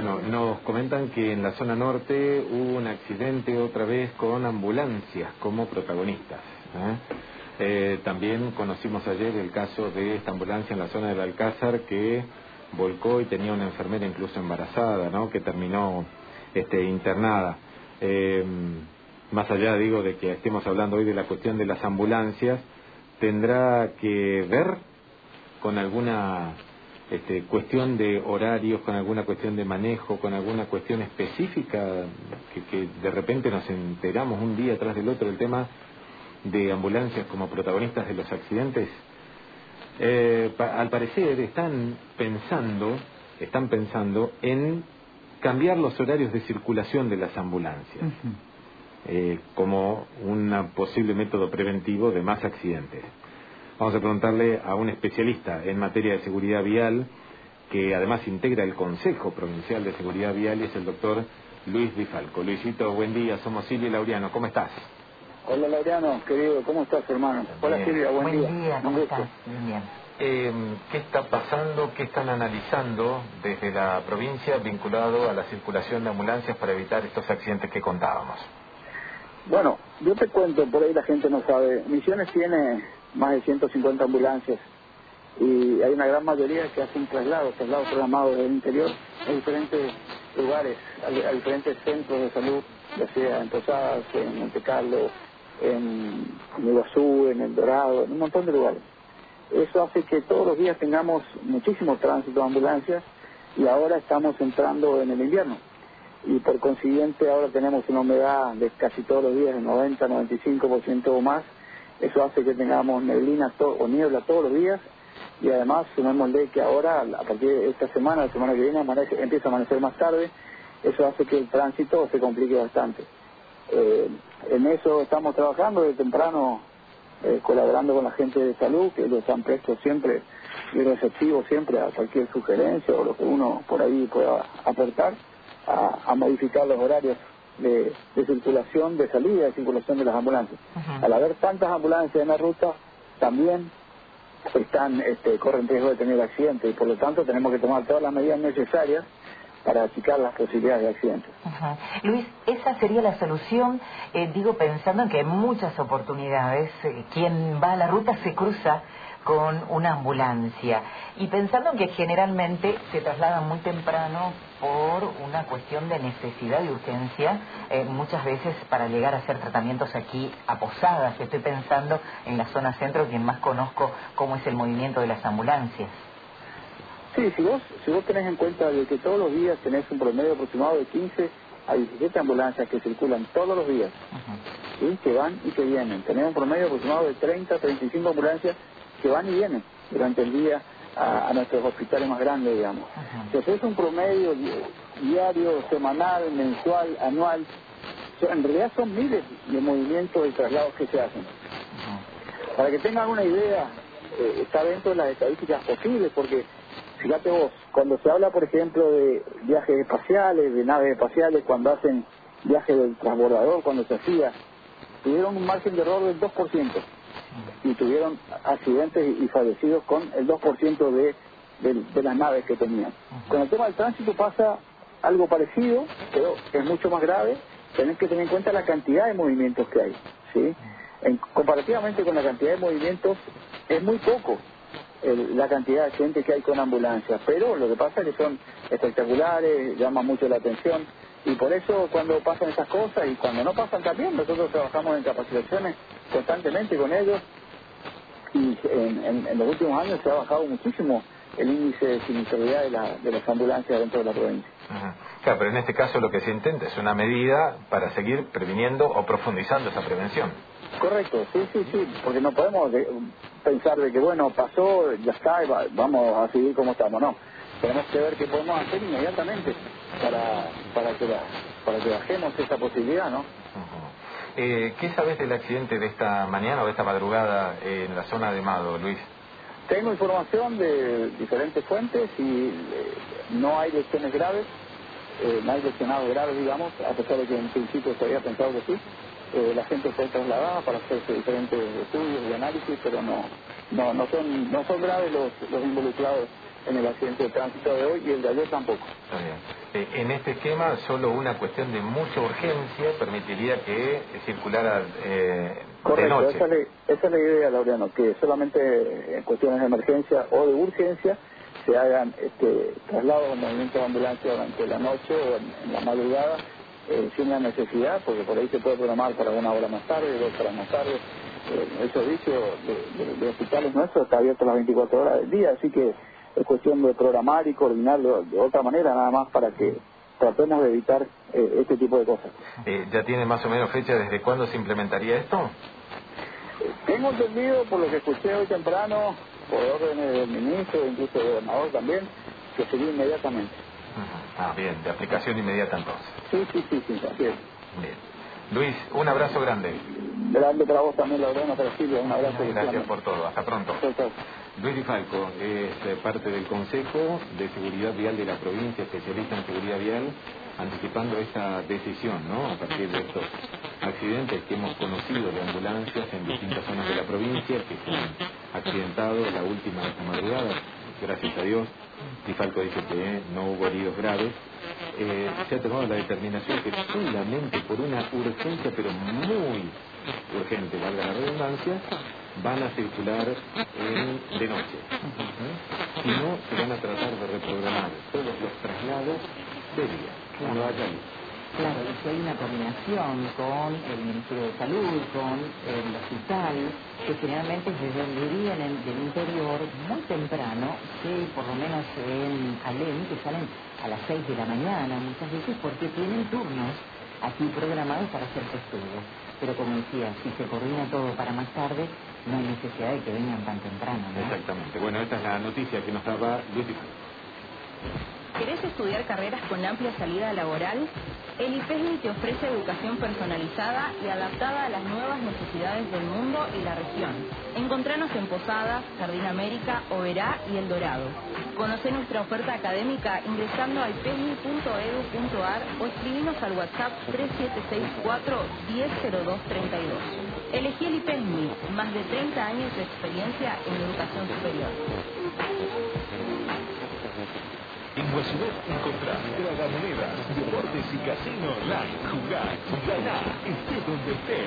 Bueno, nos comentan que en la zona norte hubo un accidente otra vez con ambulancias como protagonistas. ¿eh? Eh, también conocimos ayer el caso de esta ambulancia en la zona del Alcázar que volcó y tenía una enfermera incluso embarazada, ¿no? Que terminó este, internada. Eh, más allá, digo, de que estemos hablando hoy de la cuestión de las ambulancias, tendrá que ver con alguna este, cuestión de horarios, con alguna cuestión de manejo, con alguna cuestión específica, que, de repente nos enteramos un día tras del otro del tema de ambulancias como protagonistas de los accidentes. Eh, al parecer están pensando, están pensando en cambiar los horarios de circulación de las ambulancias eh, como un posible método preventivo de más accidentes. Vamos a preguntarle a un especialista en materia de seguridad vial, que además integra el Consejo Provincial de Seguridad Vial, y es el doctor Luis Bifalco. Luisito, buen día, somos Silvia y Laureano, ¿cómo estás? Hola Laureano, querido, ¿cómo estás hermano? Hola Silvia, buen, día. Buen día, ¿cómo estás? bien. Eh, ¿Qué está pasando, qué están analizando desde la provincia vinculado a la circulación de ambulancias para evitar estos accidentes que contábamos? Bueno, yo te cuento, por ahí la gente no sabe, Misiones tiene más de 150 ambulancias y hay una gran mayoría que hacen traslados, traslados programados del interior a diferentes lugares, a, diferentes centros de salud, ya sea en Posadas, en Monte Carlo, en, Iguazú, en El Dorado, en un montón de lugares. Eso hace que todos los días tengamos muchísimo tránsito de ambulancias y ahora estamos entrando en el invierno. Y por consiguiente ahora tenemos una humedad de casi todos los días de 90, 95% o más eso hace que tengamos neblina o niebla todos los días y además sumémosle que ahora, a partir de esta semana, la semana que viene, empieza a amanecer más tarde, eso hace que el tránsito se complique bastante. Eh, en eso estamos trabajando de temprano, eh, colaborando con la gente de salud, que los han presto siempre y receptivos siempre a cualquier sugerencia o lo que uno por ahí pueda aportar, a modificar los horarios de, circulación, de salida de circulación de las ambulancias. Al haber tantas ambulancias en la ruta, también están, este, corren riesgo de tener accidentes y por lo tanto tenemos que tomar todas las medidas necesarias para achicar las posibilidades de accidentes. Luis, esa sería la solución, eh, digo pensando en que hay muchas oportunidades, eh, quien va a la ruta se cruza con una ambulancia. Y pensando que generalmente se trasladan muy temprano por una cuestión de necesidad y urgencia, eh, muchas veces para llegar a hacer tratamientos aquí a Posadas. Estoy pensando en la zona centro, quien más conozco cómo es el movimiento de las ambulancias. Sí, si vos, si vos tenés en cuenta de que todos los días tenés un promedio aproximado de 15 a 17 ambulancias que circulan todos los días, que van y que vienen. Tenés un promedio aproximado de 30, 35 ambulancias que van y vienen durante el día a, nuestros hospitales más grandes, digamos. Si haces un promedio diario, semanal, mensual, anual, en realidad son miles de movimientos y traslados que se hacen. Para que tengan una idea, eh, está dentro de las estadísticas posibles, porque fíjate vos, cuando se habla, por ejemplo, de viajes espaciales, de naves espaciales, cuando hacen viajes del transbordador, cuando se hacía, tuvieron un margen de error del 2% y tuvieron accidentes y, fallecidos con el 2% de, de, las naves que tenían. Con el tema del tránsito pasa algo parecido, pero es mucho más grave. Tenés que tener en cuenta la cantidad de movimientos que hay. ¿sí? comparativamente con la cantidad de movimientos, es muy poco la cantidad de gente que hay con ambulancias, pero lo que pasa es que son espectaculares, llama mucho la atención y por eso cuando pasan esas cosas y cuando no pasan también, nosotros trabajamos en capacitaciones constantemente con ellos y en, los últimos años se ha bajado muchísimo el índice de siniestralidad de, de las ambulancias dentro de la provincia. Claro, pero en este caso lo que se intenta es una medida para seguir previniendo o profundizando esa prevención. Correcto, sí, sí, sí, porque no podemos pensar de que, bueno, pasó, ya está, vamos a seguir como estamos, no. Tenemos que ver qué podemos hacer inmediatamente para, para, que, para que bajemos esa posibilidad, ¿no? Eh, ¿Qué sabes del accidente de esta mañana o de esta madrugada en la zona de Mado, Luis? Tengo información de diferentes fuentes y eh, no hay lesiones graves, eh, no hay lesionados graves, digamos, a pesar de que en principio se había pensado que sí. la gente fue trasladada para hacerse diferentes estudios y análisis, pero no, no, no son, no son graves los, los involucrados en el accidente de tránsito de hoy y el de ayer tampoco. Está bien. Eh, en este esquema, solo una cuestión de mucha urgencia permitiría que circulara eh, Correcto, de noche. Esa, es la, esa es la idea, Laureano, que solamente en cuestiones de emergencia o de urgencia se hagan este, traslados movimientos de ambulancia durante la noche o en, la madrugada eh, sin la necesidad, porque por ahí se puede programar para una hora más tarde, dos horas más tarde. Eh, el servicio de, de, hospitales nuestros está abierto las 24 horas del día, así que es cuestión de programar y coordinarlo de otra manera, nada más para que tratemos de evitar eh, este tipo de cosas. Eh, ¿Ya tiene más o menos fecha desde cuándo se implementaría esto? Tengo entendido, por lo que escuché hoy temprano, por órdenes del ministro, incluso del gobernador también, que sería inmediatamente. Ah, bien, de aplicación inmediata entonces. Sí, sí, sí, sí, bien. Luis, un abrazo grande. Grande para vos también, Laureano, para Silvia, un abrazo. Gracias por todo, hasta pronto. Luis Di Falco es eh, parte del Consejo de Seguridad Vial de la provincia, especialista en seguridad vial, anticipando esta decisión, ¿no? A partir de estos accidentes que hemos conocido de ambulancias en distintas zonas de la provincia que se han accidentado la última madrugada, gracias a Dios. Di Falco dice que no hubo heridos graves. Eh, se ha tomado la determinación que solamente por una urgencia, pero muy urgente, valga la redundancia, van a circular en, de noche. Si no, se van a tratar de reprogramar todos los traslados de día, cuando haya Claro, y si hay una combinación con el Ministerio de Salud, con el hospital, que generalmente desde donde vienen del interior muy temprano, que por lo menos en Alem, que salen a las 6 de la mañana muchas veces porque tienen turnos aquí programados para hacer estudios. Pero como decía, si se coordina todo para más tarde, no hay necesidad de que vengan tan temprano. Exactamente. Bueno, esta es la noticia que nos daba Luis ¿Querés estudiar carreras con amplia salida laboral? El IPESMI te ofrece educación personalizada y adaptada a las nuevas necesidades del mundo y la región. Encontranos en Posadas, Jardín América, Oberá y El Dorado. Conoce nuestra oferta académica ingresando a ipesmi.edu.ar o escribinos al WhatsApp 3764 100232. Elegí el IPESMI, más de 30 años de experiencia en educación superior. En Guasubet encontrás tragamonedas, deportes y casino online. Jugar, ganar, esté donde esté.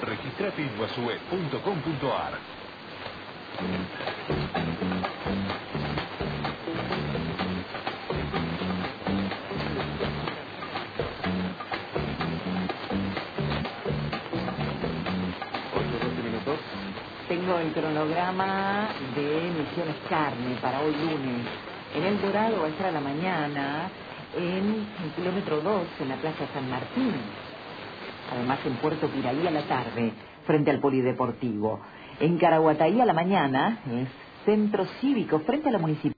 Registrate en guasubet.com.ar el cronograma de Misiones Carne para hoy lunes. En El Dorado va a estar a la mañana, en el kilómetro 2, en la Plaza San Martín. Además en Puerto Piraí a la tarde, frente al Polideportivo. En Caraguataí a la mañana es Centro Cívico, frente a la Municipalidad.